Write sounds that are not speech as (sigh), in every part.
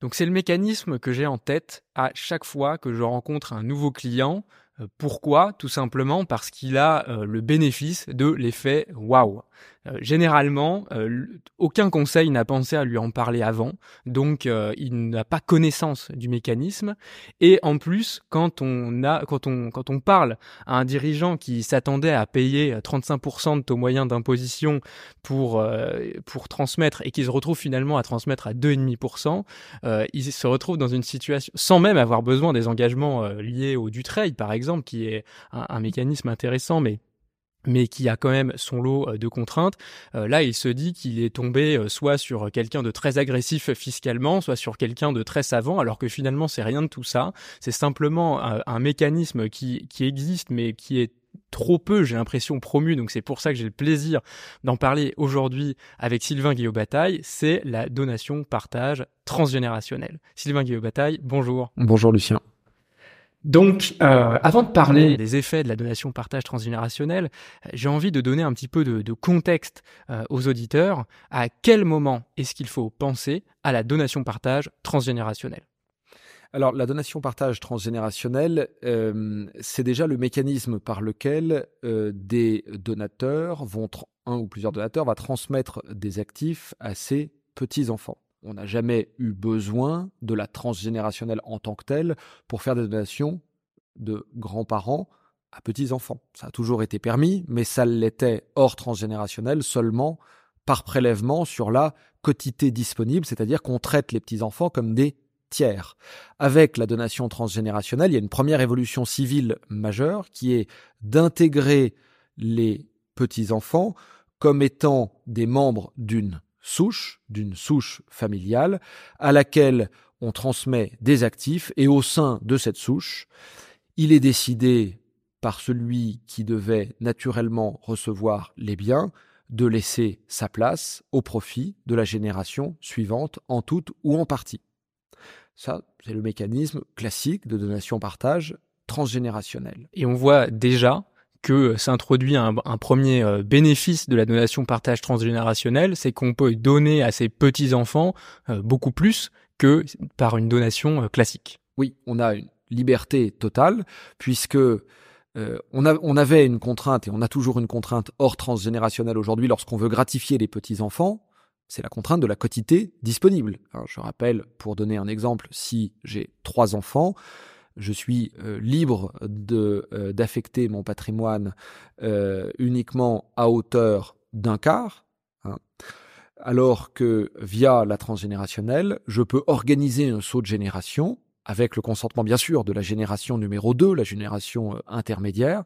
Donc c'est le mécanisme que j'ai en tête à chaque fois que je rencontre un nouveau client. Euh, pourquoi? Tout simplement parce qu'il a euh, le bénéfice de l'effet waouh. Euh, généralement, aucun conseil n'a pensé à lui en parler avant, donc il n'a pas connaissance du mécanisme. Et en plus, quand on a, quand on, quand on parle à un dirigeant qui s'attendait à payer 35% de taux moyen d'imposition pour pour transmettre et qui se retrouve finalement à transmettre à 2,5%, il se retrouve dans une situation sans même avoir besoin des engagements liés au Dutreil, par exemple, qui est un, mécanisme intéressant, mais mais qui a quand même son lot euh, de contraintes. Euh, là, il se dit qu'il est tombé euh, soit sur quelqu'un de très agressif fiscalement, soit sur quelqu'un de très savant, alors que finalement, c'est rien de tout ça. C'est simplement un, mécanisme qui, qui existe, mais qui est trop peu, j'ai l'impression, promu, donc c'est pour ça que j'ai le plaisir d'en parler aujourd'hui avec Sylvain Guillaume-Bataille, c'est la donation-partage transgénérationnelle. Sylvain Guillaume-Bataille, bonjour. Bonjour Lucien. Donc, euh, avant de parler des effets de la donation partage transgénérationnelle, j'ai envie de donner un petit peu de, contexte euh, aux auditeurs. À quel moment est-ce qu'il faut penser à la donation partage transgénérationnelle? Alors, la donation partage transgénérationnelle, euh, c'est déjà le mécanisme par lequel des donateurs vont, un ou plusieurs donateurs, va transmettre des actifs à ses petits-enfants on n'a jamais eu besoin de la transgénérationnelle en tant que telle pour faire des donations de grands-parents à petits-enfants. Ça a toujours été permis, mais ça l'était hors transgénérationnel seulement par prélèvement sur la quotité disponible, c'est-à-dire qu'on traite les petits-enfants comme des tiers. Avec la donation transgénérationnelle, il y a une première évolution civile majeure qui est d'intégrer les petits-enfants comme étant des membres d'une souche, d'une souche familiale, à laquelle on transmet des actifs, et au sein de cette souche, il est décidé par celui qui devait naturellement recevoir les biens de laisser sa place au profit de la génération suivante en toute ou en partie. Ça, c'est le mécanisme classique de donation-partage transgénérationnel. Et on voit déjà que s'introduit un, premier euh, bénéfice de la donation partage transgénérationnelle, c'est qu'on peut donner à ses petits-enfants euh, beaucoup plus que par une donation euh, classique. Oui, on a une liberté totale, puisque on, a, on, avait une contrainte, et on a toujours une contrainte hors transgénérationnelle aujourd'hui lorsqu'on veut gratifier les petits-enfants, c'est la contrainte de la quotité disponible. je rappelle, pour donner un exemple, si j'ai trois enfants, je suis euh, libre de euh, d'affecter mon patrimoine euh, uniquement à hauteur d'un quart, hein, alors que via la transgénérationnelle, je peux organiser un saut de génération avec le consentement bien sûr de la génération numéro 2, la génération intermédiaire,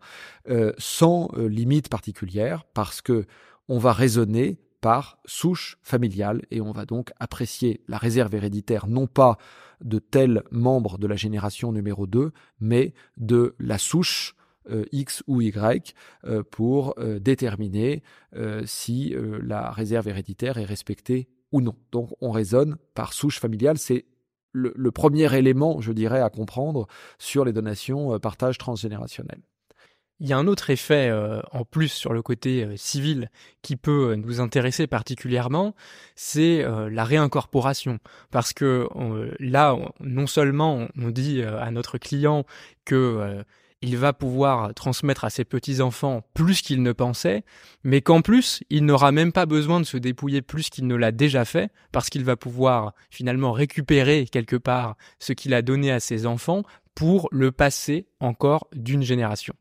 sans limite particulière, parce que on va raisonner par souche familiale et on va donc apprécier la réserve héréditaire non pas de tel membre de la génération numéro 2, mais de la souche euh, X ou Y euh, pour euh, déterminer si la réserve héréditaire est respectée ou non. Donc on raisonne par souche familiale, c'est le, premier élément, je dirais, à comprendre sur les donations partage transgénérationnel. Il y a un autre effet euh, en plus sur le côté euh, civil qui peut euh, nous intéresser particulièrement, c'est la réincorporation. Parce que là, non seulement on dit à notre client que il va pouvoir transmettre à ses petits-enfants plus qu'il ne pensait, mais qu'en plus, il n'aura même pas besoin de se dépouiller plus qu'il ne l'a déjà fait, parce qu'il va pouvoir finalement récupérer quelque part ce qu'il a donné à ses enfants pour le passer encore d'une génération.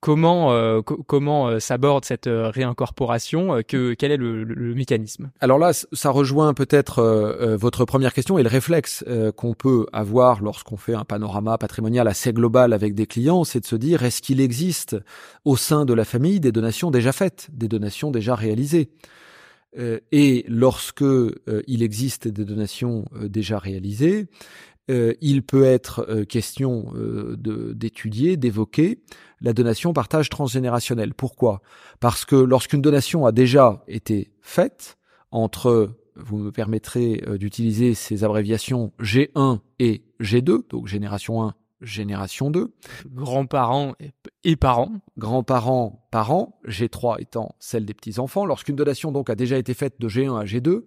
Comment euh, comment euh, s'aborde cette euh, réincorporation que quel est le, mécanisme? Alors là, ça rejoint peut-être votre première question et le réflexe qu'on peut avoir lorsqu'on fait un panorama patrimonial assez global avec des clients, c'est de se dire est-ce qu'il existe au sein de la famille des donations déjà faites, des donations déjà réalisées? Et lorsque il existe des donations déjà réalisées, euh, il peut être euh, question euh, d'étudier, d'évoquer la donation partage transgénérationnel. Pourquoi? Parce que lorsqu'une donation a déjà été faite entre, vous me permettrez d'utiliser ces abréviations G1 et G2, donc génération 1, génération 2. Grands-parents et parents. Grands-parents, parents, G3 étant celle des petits-enfants. Lorsqu'une donation donc a déjà été faite de G1 à G2,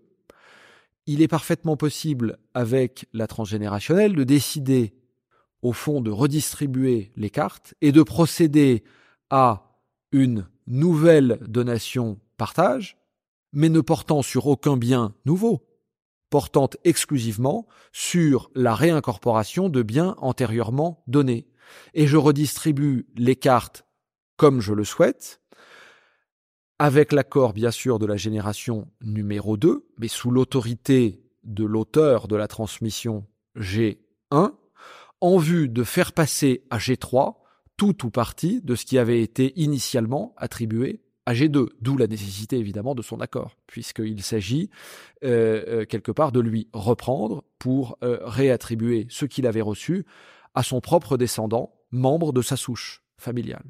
il est parfaitement possible avec la transgénérationnelle de décider au fond de redistribuer les cartes et de procéder à une nouvelle donation partage, mais ne portant sur aucun bien nouveau, portant exclusivement sur la réincorporation de biens antérieurement donnés. Et je redistribue les cartes comme je le souhaite, avec l'accord bien sûr de la génération numéro 2, mais sous l'autorité de l'auteur de la transmission G1, en vue de faire passer à G3 tout ou partie de ce qui avait été initialement attribué à G2, d'où la nécessité évidemment de son accord, puisqu'il s'agit euh, euh, quelque part de lui reprendre pour euh, réattribuer ce qu'il avait reçu à son propre descendant, membre de sa souche familiale.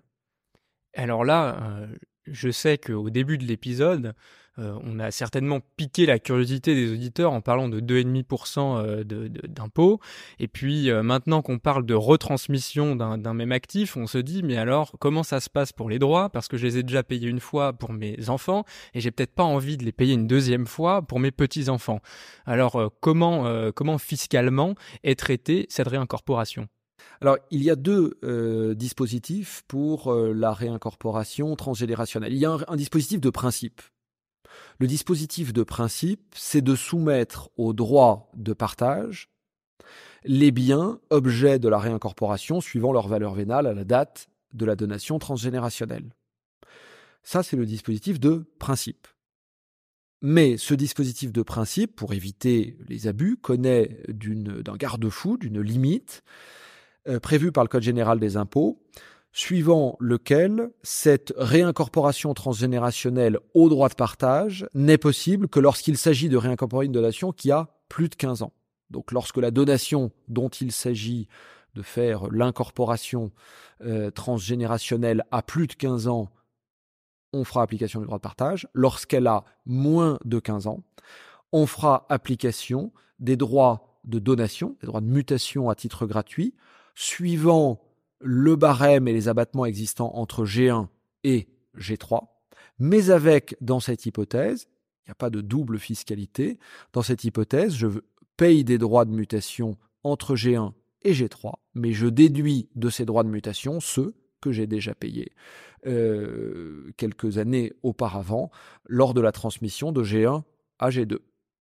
Alors là, je sais qu'au début de l'épisode, euh, on a certainement piqué la curiosité des auditeurs en parlant de 2,5% euh, d'impôts. Et puis euh, maintenant qu'on parle de retransmission d'un même actif, on se dit mais alors comment ça se passe pour les droits? Parce que je les ai déjà payés une fois pour mes enfants et j'ai peut-être pas envie de les payer une deuxième fois pour mes petits enfants. Alors comment comment fiscalement est traitée cette réincorporation? Alors, il y a deux dispositifs pour la réincorporation transgénérationnelle. Il y a un, dispositif de principe. Le dispositif de principe, c'est de soumettre au droit de partage les biens objets de la réincorporation suivant leur valeur vénale à la date de la donation transgénérationnelle. Ça, c'est le dispositif de principe. Mais ce dispositif de principe, pour éviter les abus, connaît d'un garde-fou, d'une limite euh, prévue par le Code général des impôts, suivant lequel cette réincorporation transgénérationnelle au droit de partage n'est possible que lorsqu'il s'agit de réincorporer une donation qui a plus de 15 ans. Donc lorsque la donation dont il s'agit de faire l'incorporation euh, transgénérationnelle a plus de 15 ans, on fera application du droit de partage. Lorsqu'elle a moins de 15 ans, on fera application des droits de donation, des droits de mutation à titre gratuit, suivant le barème et les abattements existants entre G1 et G3, mais avec, dans cette hypothèse, il n'y a pas de double fiscalité, dans cette hypothèse, je paye des droits de mutation entre G1 et G3, mais je déduis de ces droits de mutation ceux que j'ai déjà payés euh, quelques années auparavant lors de la transmission de G1 à G2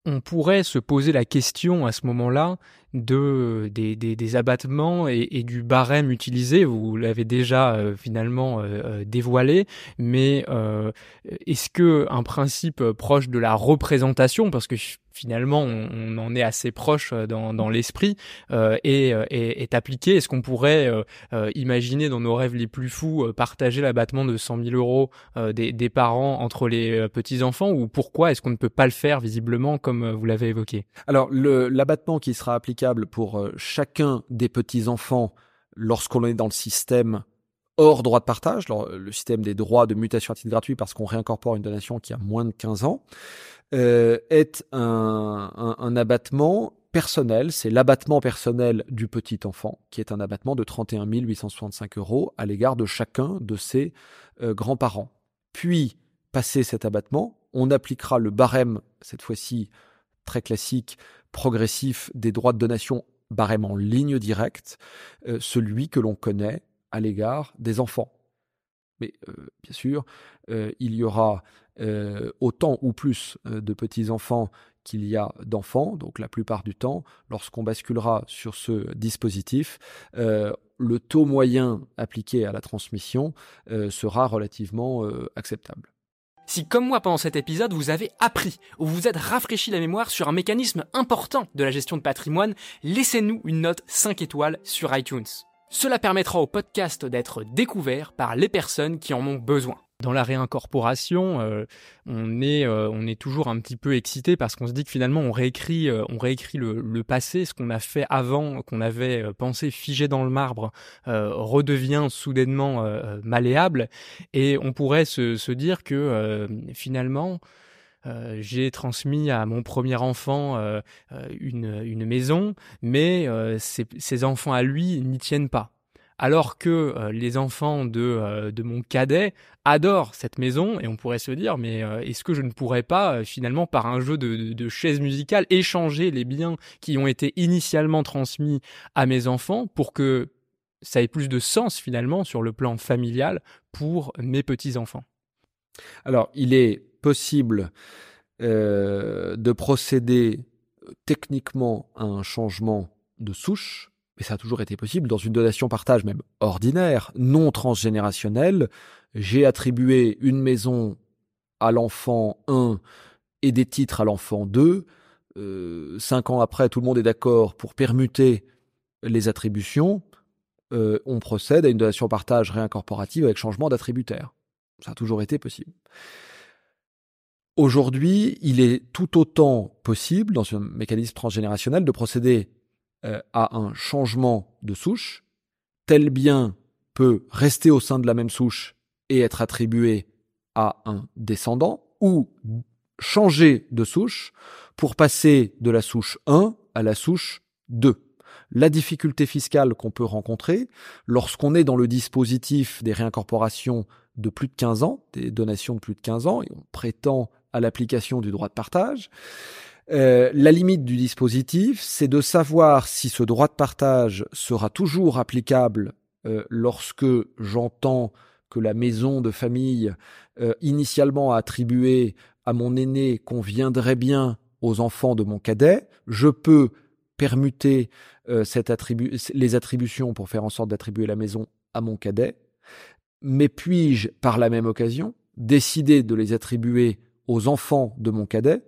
on pourrait se poser la question à ce moment-là de des, abattements et, du barème utilisé. Vous l'avez déjà euh, finalement euh, euh, dévoilé, mais est-ce que un principe proche de la représentation, parce que finalement on, en est assez proche dans, dans l'esprit, est, est, appliqué. Est-ce qu'on pourrait imaginer dans nos rêves les plus fous partager l'abattement de 100 000 euros des, des, parents entre les petits enfants, ou pourquoi est-ce qu'on ne peut pas le faire visiblement comme vous l'avez évoqué? Alors l'abattement qui sera applicable pour euh, chacun des petits-enfants lorsqu'on est dans le système hors droit de partage, le système des droits de mutation à titre gratuit parce qu'on réincorpore une donation qui a moins de 15 ans, euh, est un, abattement personnel, c'est l'abattement personnel du petit enfant, qui est un abattement de 31 865 euros à l'égard de chacun de ses euh, grands-parents. Puis, passé cet abattement, on appliquera le barème, cette fois-ci très classique, progressif des droits de donation barème en ligne directe, euh, celui que l'on connaît à l'égard des enfants. Mais euh, bien sûr, euh, il y aura autant ou plus de petits-enfants qu'il y a d'enfants, donc la plupart du temps, lorsqu'on basculera sur ce dispositif, le taux moyen appliqué à la transmission sera relativement acceptable. Si comme moi pendant cet épisode vous avez appris ou vous êtes rafraîchi la mémoire sur un mécanisme important de la gestion de patrimoine, laissez-nous une note 5 étoiles sur iTunes. Cela permettra au podcast d'être découvert par les personnes qui en ont besoin. Dans la réincorporation, euh, on, est, euh, on est toujours un petit peu excité parce qu'on se dit que finalement on réécrit, euh, le, passé, ce qu'on a fait avant, qu'on avait pensé figé dans le marbre, redevient soudainement malléable et on pourrait se dire que finalement j'ai transmis à mon premier enfant une, une, maison, mais ces enfants à lui n'y tiennent pas. alors que les enfants de, de mon cadet adorent cette maison et on pourrait se dire mais est-ce que je ne pourrais pas finalement par un jeu de, de, de chaises musicales échanger les biens qui ont été initialement transmis à mes enfants pour que ça ait plus de sens finalement sur le plan familial pour mes petits-enfants? Alors, il est possible euh, de procéder euh, techniquement à un changement de souche, mais ça a toujours été possible dans une donation partage même ordinaire, non transgénérationnelle. J'ai attribué une maison à l'enfant 1 et des titres à l'enfant 2. Euh, cinq ans après, tout le monde est d'accord pour permuter les attributions. On procède à une donation partage réincorporative avec changement d'attributaire. Ça a toujours été possible. Aujourd'hui, il est tout autant possible, dans ce mécanisme transgénérationnel, de procéder euh, à un changement de souche. Tel bien peut rester au sein de la même souche et être attribué à un descendant, ou changer de souche pour passer de la souche 1 à la souche 2 la difficulté fiscale qu'on peut rencontrer lorsqu'on est dans le dispositif des réincorporations de plus de 15 ans, des donations de plus de 15 ans, et on prétend à l'application du droit de partage. Euh, la limite du dispositif, c'est de savoir si ce droit de partage sera toujours applicable euh, lorsque j'entends que la maison de famille euh, initialement attribuée à mon aîné conviendrait bien aux enfants de mon cadet. Je peux permuter les attributions pour faire en sorte d'attribuer la maison à mon cadet, mais puis-je, par la même occasion, décider de les attribuer aux enfants de mon cadet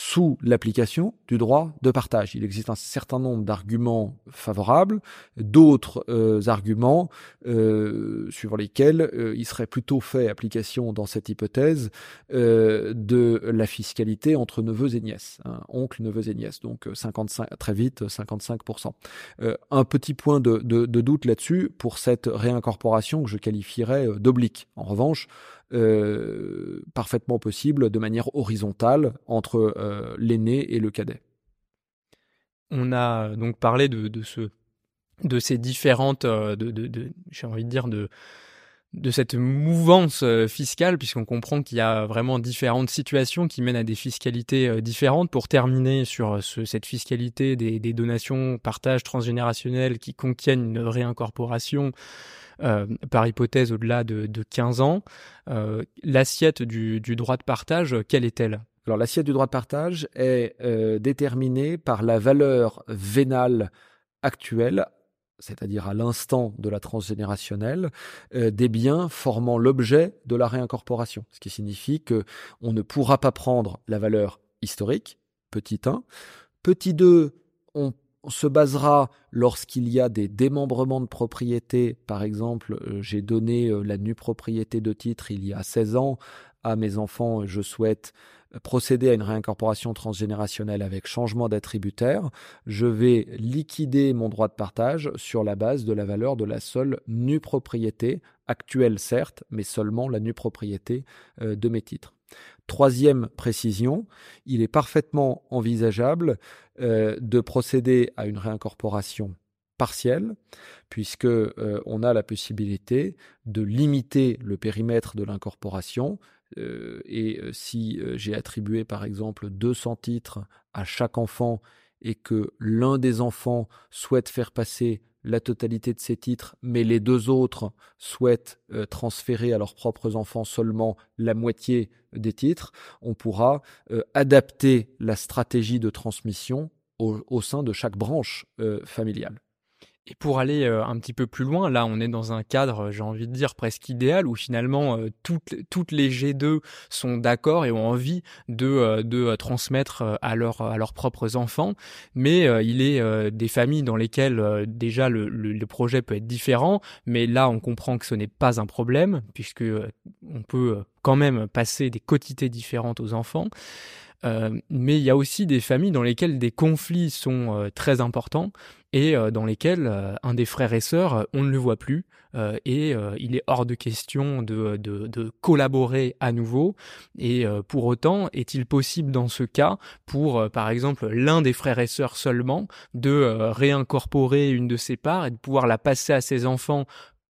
sous l'application du droit de partage. Il existe un certain nombre d'arguments favorables, d'autres euh, arguments euh, suivant lesquels euh, il serait plutôt fait application dans cette hypothèse de la fiscalité entre neveux et nièces, hein, oncles, neveux et nièces, donc 55 très vite 55%. un petit point de, de, de doute là-dessus pour cette réincorporation que je qualifierais d'oblique. En revanche, euh, parfaitement possible de manière horizontale entre euh, l'aîné et le cadet. On a donc parlé de, de, ce, de ces différentes, euh, j'ai envie de dire, de, cette mouvance fiscale, puisqu'on comprend qu'il y a vraiment différentes situations qui mènent à des fiscalités différentes. Pour terminer sur ce, cette fiscalité des, des donations, partage transgénérationnel qui contiennent une réincorporation, euh, par hypothèse au-delà de, de, 15 ans. Euh, l'assiette du, droit de partage, quelle est-elle? Alors l'assiette du droit de partage est euh, déterminée par la valeur vénale actuelle c'est-à-dire à, l'instant de la transgénérationnelle, euh, des biens formant l'objet de la réincorporation. Ce qui signifie que on ne pourra pas prendre la valeur historique, petit 1. Petit 2, on on se basera lorsqu'il y a des démembrements de propriété. Par exemple, euh, j'ai donné euh, la nue propriété de titre il y a 16 ans à mes enfants. Je souhaite euh, procéder à une réincorporation transgénérationnelle avec changement d'attributaire. Je vais liquider mon droit de partage sur la base de la valeur de la seule nue propriété, actuelle certes, mais seulement la nue propriété de mes titres. Troisième précision, il est parfaitement envisageable euh, de procéder à une réincorporation partielle, puisque euh, on a la possibilité de limiter le périmètre de l'incorporation. Euh, et si j'ai attribué par exemple 200 titres à chaque enfant et que l'un des enfants souhaite faire passer la totalité de ces titres, mais les deux autres souhaitent euh, transférer à leurs propres enfants seulement la moitié des titres, on pourra euh, adapter la stratégie de transmission au, sein de chaque branche euh, familiale. Et pour aller euh, un petit peu plus loin, là, on est dans un cadre, j'ai envie de dire, presque idéal, où finalement, euh, toutes, toutes les G2 sont d'accord et ont envie de, euh, de transmettre à, leur, à leurs propres enfants. Mais il est des familles dans lesquelles déjà le, le, le, projet peut être différent, mais là, on comprend que ce n'est pas un problème, puisque on peut quand même passer des quotités différentes aux enfants. mais il y a aussi des familles dans lesquelles des conflits sont très importants et dans lesquels un des frères et sœurs, on ne le voit plus, et il est hors de question de, de, de collaborer à nouveau. Et pour autant, est-il possible dans ce cas, pour par exemple l'un des frères et sœurs seulement, de réincorporer une de ses parts et de pouvoir la passer à ses enfants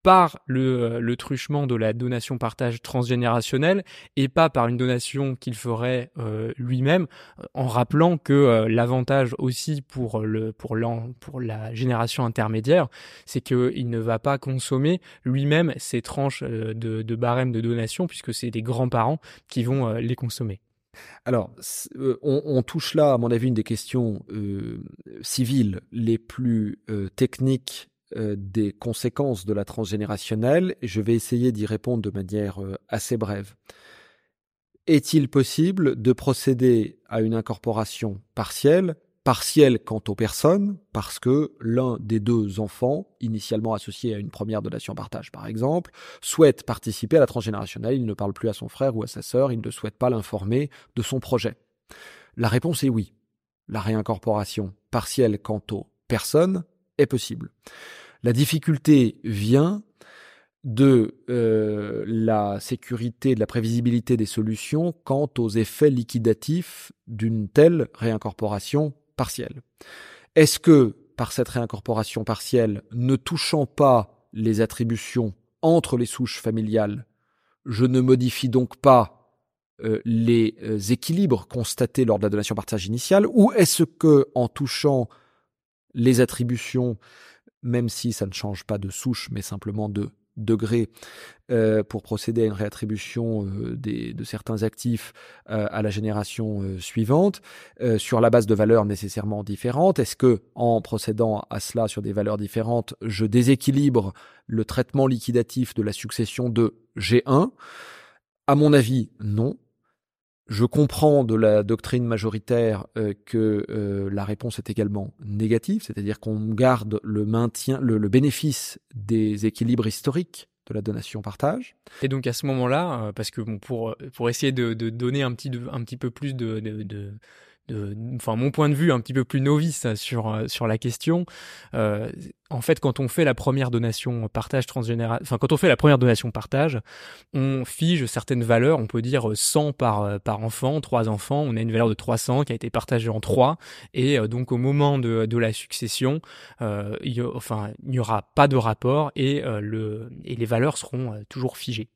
par le, le, truchement de la donation partage transgénérationnelle et pas par une donation qu'il ferait euh, lui-même, en rappelant que euh, l'avantage aussi pour le pour pour la génération intermédiaire, c'est qu'il ne va pas consommer lui-même ces tranches euh, de, de barème de donation puisque c'est les grands-parents qui vont les consommer. Alors, on, on, touche là, à mon avis, une des questions civiles les plus techniques euh, des conséquences de la transgénérationnelle je vais essayer d'y répondre de manière euh, assez brève. Est-il possible de procéder à une incorporation partielle? Partielle quant aux personnes, parce que l'un des deux enfants, initialement associés à une première donation partage par exemple, souhaite participer à la transgénérationnelle, il ne parle plus à son frère ou à sa sœur, il ne souhaite pas l'informer de son projet. La réponse est oui. La réincorporation partielle quant aux personnes est possible. La difficulté vient de euh, la sécurité, de la prévisibilité des solutions quant aux effets liquidatifs d'une telle réincorporation partielle. Est-ce que, par cette réincorporation partielle, ne touchant pas les attributions entre les souches familiales, je ne modifie donc pas euh, les euh, équilibres constatés lors de la donation partage initiale, ou est-ce que, en touchant les attributions même si ça ne change pas de souche, mais simplement de degré euh, pour procéder à une réattribution euh, de certains actifs euh, à la génération suivante sur la base de valeurs nécessairement différentes Est-ce que en procédant à cela sur des valeurs différentes, je déséquilibre le traitement liquidatif de la succession de G1 À mon avis, non. Je comprends de la doctrine majoritaire euh, que euh, la réponse est également négative, c'est-à-dire qu'on garde le maintien, le, bénéfice des équilibres historiques de la donation-partage. Et donc à ce moment-là, euh, parce que pour essayer de, donner un petit peu plus de enfin mon point de vue un petit peu plus novice sur euh, sur la question. Euh, en fait, quand on fait la première donation partage transgénéral, enfin quand on fait la première donation partage, on fige certaines valeurs. On peut dire 100 par euh, par enfant, trois enfants. On a une valeur de 300 qui a été partagée en trois, et donc au moment de de la succession, il y, enfin il n'y aura pas de rapport et le et les valeurs seront toujours figées.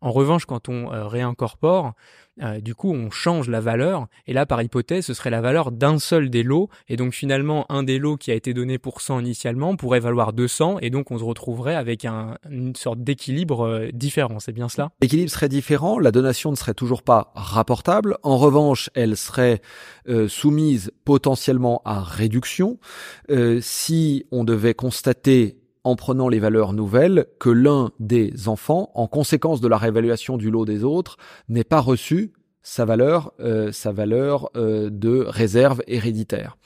En revanche, quand on réincorpore, euh, du coup, on change la valeur, et là, par hypothèse, ce serait la valeur d'un seul des lots, et donc finalement, un des lots qui a été donné pour 100 initialement pourrait valoir 200, et donc on se retrouverait avec un, une sorte d'équilibre euh, différent, c'est bien cela? L'équilibre serait différent, la donation ne serait toujours pas rapportable, en revanche, elle serait euh, soumise potentiellement à réduction. Si on devait constater en prenant les valeurs nouvelles que l'un des enfants, en conséquence de la réévaluation du lot des autres, n'ait pas reçu sa valeur, euh, sa valeur euh, de réserve héréditaire.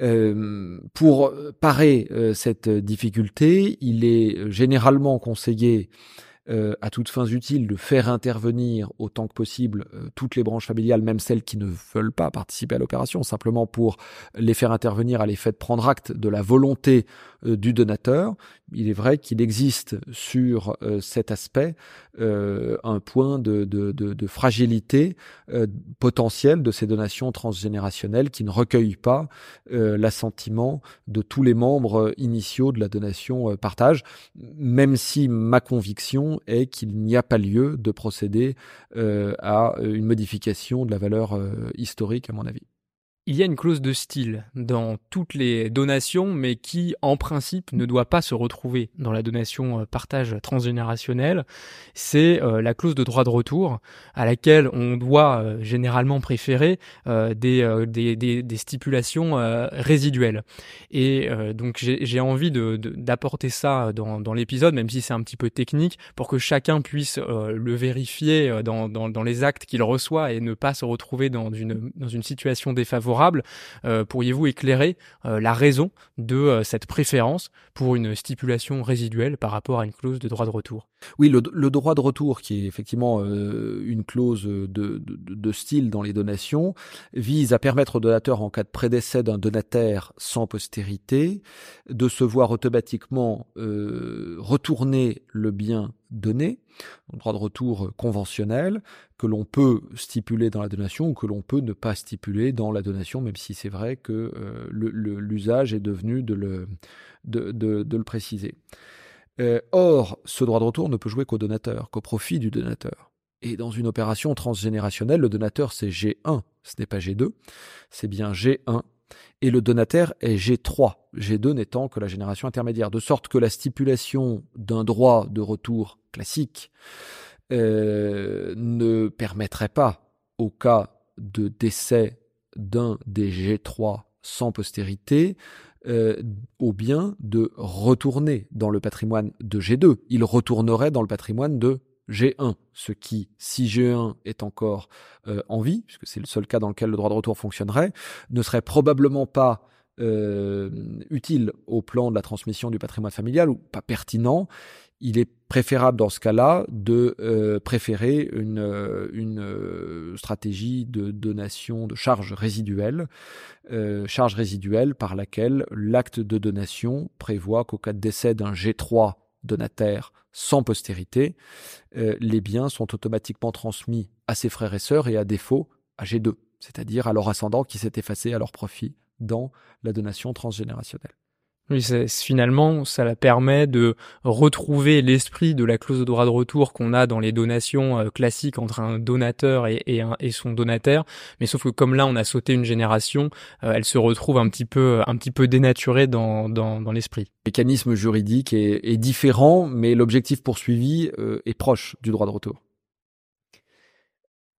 Euh, pour parer cette difficulté, il est généralement conseillé euh, à toutes fins utiles de faire intervenir autant que possible toutes les branches familiales, même celles qui ne veulent pas participer à l'opération, simplement pour les faire intervenir à l'effet de prendre acte de la volonté du donateur. Il est vrai qu'il existe sur cet aspect un point de, de, fragilité potentielle de ces donations transgénérationnelles qui ne recueillent pas l'assentiment de tous les membres initiaux de la donation partage, même si ma conviction est qu'il n'y a pas lieu de procéder euh, à une modification de la valeur euh, historique, à mon avis. Il y a une clause de style dans toutes les donations, mais qui, en principe, ne doit pas se retrouver dans la donation euh, partage transgénérationnelle. C'est euh, la clause de droit de retour, à laquelle on doit euh, généralement préférer des, stipulations résiduelles. Et donc j'ai envie d'apporter ça dans, l'épisode, même si c'est un petit peu technique, pour que chacun puisse le vérifier dans, les actes qu'il reçoit et ne pas se retrouver dans une situation défavorable favorable. Pourriez-vous éclairer la raison de cette préférence pour une stipulation résiduelle par rapport à une clause de droit de retour? Oui, le, droit de retour, qui est effectivement une clause de, de, style dans les donations, vise à permettre au donateur, en cas de prédécès d'un donataire sans postérité, de se voir automatiquement retourner le bien donné, droit de retour conventionnel, que l'on peut stipuler dans la donation ou que l'on peut ne pas stipuler dans la donation, même si c'est vrai que euh, l'usage est devenu de le, de, de, le préciser. Euh, or, ce droit de retour ne peut jouer qu'au donateur, qu'au profit du donateur. Et dans une opération transgénérationnelle, le donateur c'est G1, ce n'est pas G2, c'est bien G1 et le donataire est G3, G2 n'étant que la génération intermédiaire, de sorte que la stipulation d'un droit de retour classique euh, ne permettrait pas, au cas de décès d'un des G3 sans postérité, euh, au bien de retourner dans le patrimoine de G2. Il retournerait dans le patrimoine de G1, ce qui, si G1 est encore euh, en vie, puisque c'est le seul cas dans lequel le droit de retour fonctionnerait, ne serait probablement pas euh, utile au plan de la transmission du patrimoine familial ou pas pertinent. Il est préférable dans ce cas-là de euh, préférer une, stratégie de donation de charges résiduelles, charge résiduelle par laquelle l'acte de donation prévoit qu'au cas de décès d'un G3 donataire sans postérité, euh, les biens sont automatiquement transmis à ses frères et sœurs et à défaut à G2, c'est-à-dire à leur ascendant qui s'est effacé à leur profit dans la donation transgénérationnelle. Oui, finalement, ça la permet de retrouver l'esprit de la clause de droit de retour qu'on a dans les donations euh, classiques entre un donateur et, et, son donataire. Mais sauf que comme là, on a sauté une génération, euh, elle se retrouve un petit peu, un petit peu dénaturée dans, dans, dans l'esprit. Le mécanisme juridique est, est différent, mais l'objectif poursuivi euh, est proche du droit de retour.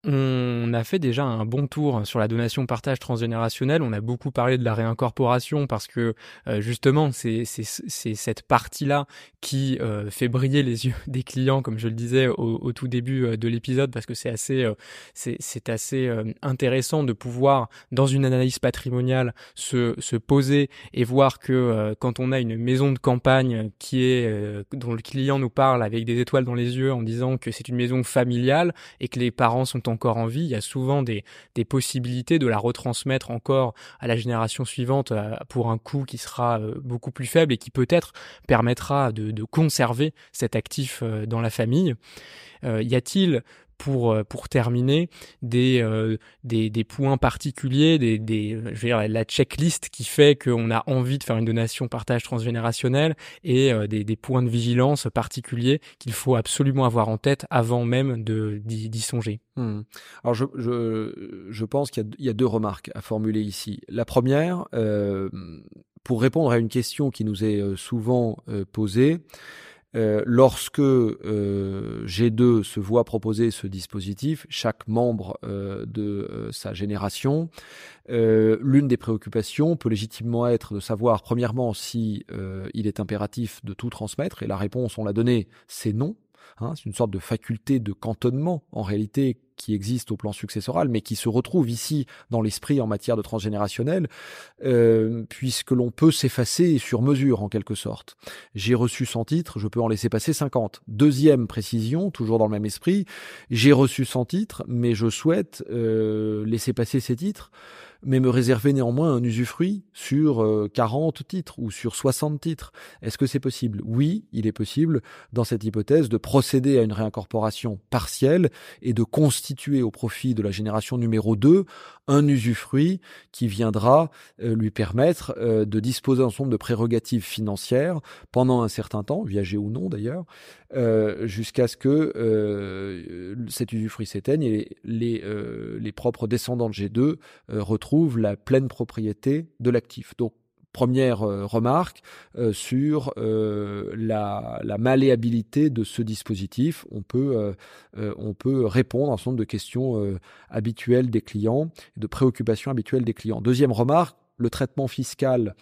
On a fait déjà un bon tour sur la donation partage transgénérationnel. On a beaucoup parlé de la réincorporation parce que euh, justement c'est cette partie-là qui euh, fait briller les yeux (laughs) des clients, comme je le disais au, tout début euh, de l'épisode, parce que c'est assez c'est assez intéressant de pouvoir dans une analyse patrimoniale se, se poser et voir que quand on a une maison de campagne qui est dont le client nous parle avec des étoiles dans les yeux en disant que c'est une maison familiale et que les parents sont en encore en vie, il y a souvent des, possibilités de la retransmettre encore à la génération suivante euh, pour un coût qui sera euh, beaucoup plus faible et qui peut-être permettra de, conserver cet actif euh, dans la famille. y a-t-il pour, euh, pour terminer des, euh, points particuliers, dire, la checklist qui fait qu'on a envie de faire une donation partage transgénérationnel et euh, des, points de vigilance particuliers qu'il faut absolument avoir en tête avant même d'y songer. Hmm. Alors je, pense qu'il y, a deux remarques à formuler ici. La première, pour répondre à une question qui nous est souvent posée, euh, lorsque euh, G2 se voit proposer ce dispositif, chaque membre euh, de sa génération, l'une des préoccupations peut légitimement être de savoir, premièrement, si il est impératif de tout transmettre, et la réponse, on l'a donnée, c'est non. Hein, c'est une sorte de faculté de cantonnement en réalité qui existe au plan successoral, mais qui se retrouve ici dans l'esprit en matière de transgénérationnel, euh, puisque l'on peut s'effacer sur mesure en quelque sorte. J'ai reçu 100 titres, je peux en laisser passer 50. Deuxième précision, toujours dans le même esprit, j'ai reçu 100 titres, mais je souhaite euh, laisser passer ces titres mais me réserver néanmoins un usufruit sur 40 euh, titres ou sur 60 titres. Est-ce que c'est possible? Oui, il est possible, dans cette hypothèse, de procéder à une réincorporation partielle et de constituer au profit de la génération numéro 2 un usufruit qui viendra euh, lui permettre euh, de disposer d'un nombre de prérogatives financières pendant un certain temps, viager ou non d'ailleurs, jusqu'à ce que cet usufruit s'éteigne et les, les, propres descendants de G2 retrouvent la pleine propriété de l'actif. Donc première remarque sur la, la, malléabilité de ce dispositif. On peut, on peut répondre à un certain nombre de questions habituelles des clients, de préoccupations habituelles des clients. Deuxième remarque, le traitement fiscal,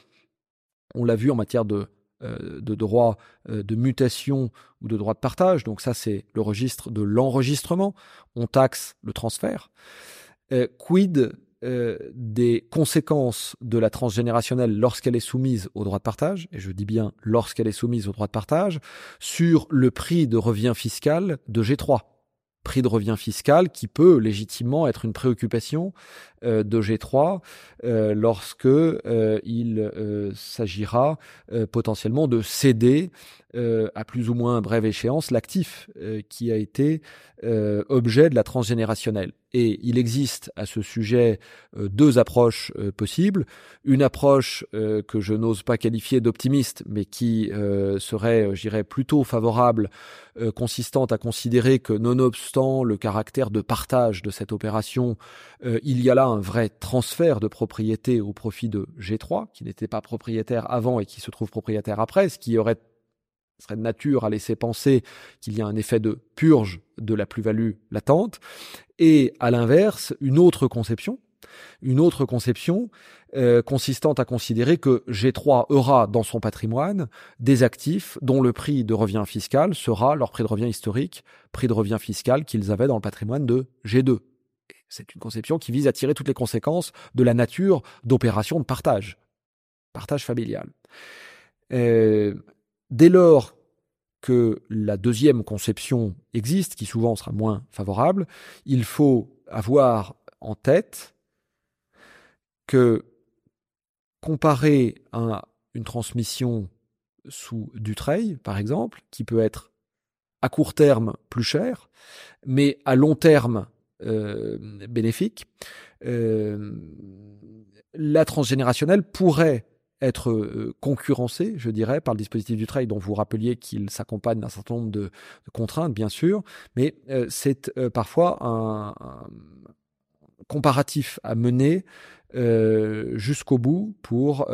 on l'a vu en matière de, de droit de mutation ou de droit de partage. Donc ça, c'est le registre de l'enregistrement. On taxe le transfert. quid euh, des conséquences de la transgénérationnelle lorsqu'elle est soumise au droit de partage, et je dis bien lorsqu'elle est soumise au droit de partage, sur le prix de revient fiscal de G3 prix de revient fiscal qui peut légitimement être une préoccupation euh, de G3 euh, lorsque il s'agira potentiellement de céder à plus ou moins brève échéance l'actif qui a été objet de la transgénérationnelle. Et il existe à ce sujet deux approches possibles. Une approche que je n'ose pas qualifier d'optimiste, mais qui serait, je dirais, plutôt favorable, consistante à considérer que nonobstant le caractère de partage de cette opération, il y a là un vrai transfert de propriété au profit de G3, qui n'était pas propriétaire avant et qui se trouve propriétaire après, ce qui aurait serait de nature à laisser penser qu'il y a un effet de purge de la plus-value latente, et à l'inverse, une autre conception, une autre conception euh, consistant à considérer que G3 aura dans son patrimoine des actifs dont le prix de revient fiscal sera leur prix de revient historique, prix de revient fiscal qu'ils avaient dans le patrimoine de G2. C'est une conception qui vise à tirer toutes les conséquences de la nature d'opérations de partage, partage familial. Euh, dès lors que la deuxième conception existe, qui souvent sera moins favorable, il faut avoir en tête que comparé à une transmission sous Dutreil, par exemple, qui peut être à court terme plus cher, mais à long terme euh, bénéfique, euh, la transgénérationnelle pourrait être euh, concurrencée, je dirais, par le dispositif du trail dont vous rappeliez qu'il s'accompagne d'un certain nombre de, contraintes, bien sûr, mais c'est parfois un, comparatif à mener jusqu'au bout pour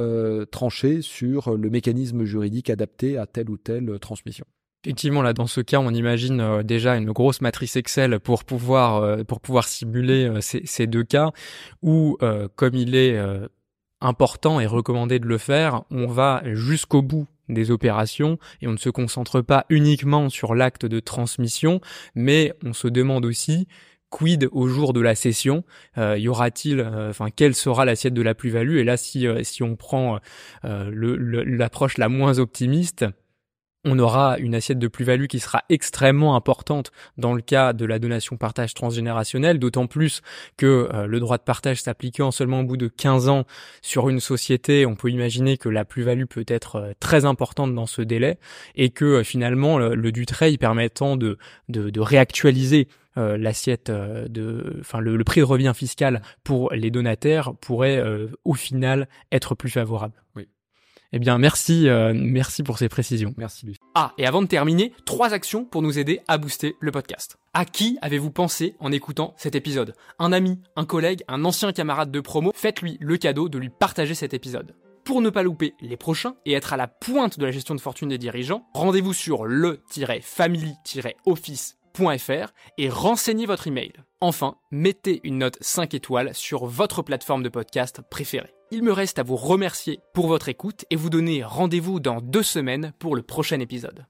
trancher sur le mécanisme juridique adapté à telle ou telle transmission. Effectivement, là, dans ce cas, on imagine euh, déjà une grosse matrice Excel pour pouvoir euh, pour pouvoir simuler euh, ces, ces, deux cas, où comme il est important et recommandé de le faire, on va jusqu'au bout des opérations et on ne se concentre pas uniquement sur l'acte de transmission, mais on se demande aussi quid au jour de la session? Y aura-t-il, enfin, quelle sera l'assiette de la plus-value? Et là, si si on prend l'approche la moins optimiste, on aura une assiette de plus-value qui sera extrêmement importante dans le cas de la donation partage transgénérationnelle, d'autant plus que euh, le droit de partage s'appliquant seulement au bout de 15 ans sur une société, on peut imaginer que la plus-value peut être euh, très importante dans ce délai et que euh, finalement le, le permettant de, de, réactualiser l'assiette de, enfin le, prix de revient fiscal pour les donataires pourrait au final être plus favorable. Oui. Eh bien, merci, euh, merci pour ces précisions. Merci, Lucie. Ah, et avant de terminer, trois actions pour nous aider à booster le podcast. À qui avez-vous pensé en écoutant cet épisode? Un ami, un collègue, un ancien camarade de promo? Faites-lui le cadeau de lui partager cet épisode. Pour ne pas louper les prochains et être à la pointe de la gestion de fortune des dirigeants, rendez-vous sur et renseignez votre email. Enfin, mettez une note 5 étoiles sur votre plateforme de podcast préférée. Il me reste à vous remercier pour votre écoute et vous donner rendez-vous dans deux semaines pour le prochain épisode.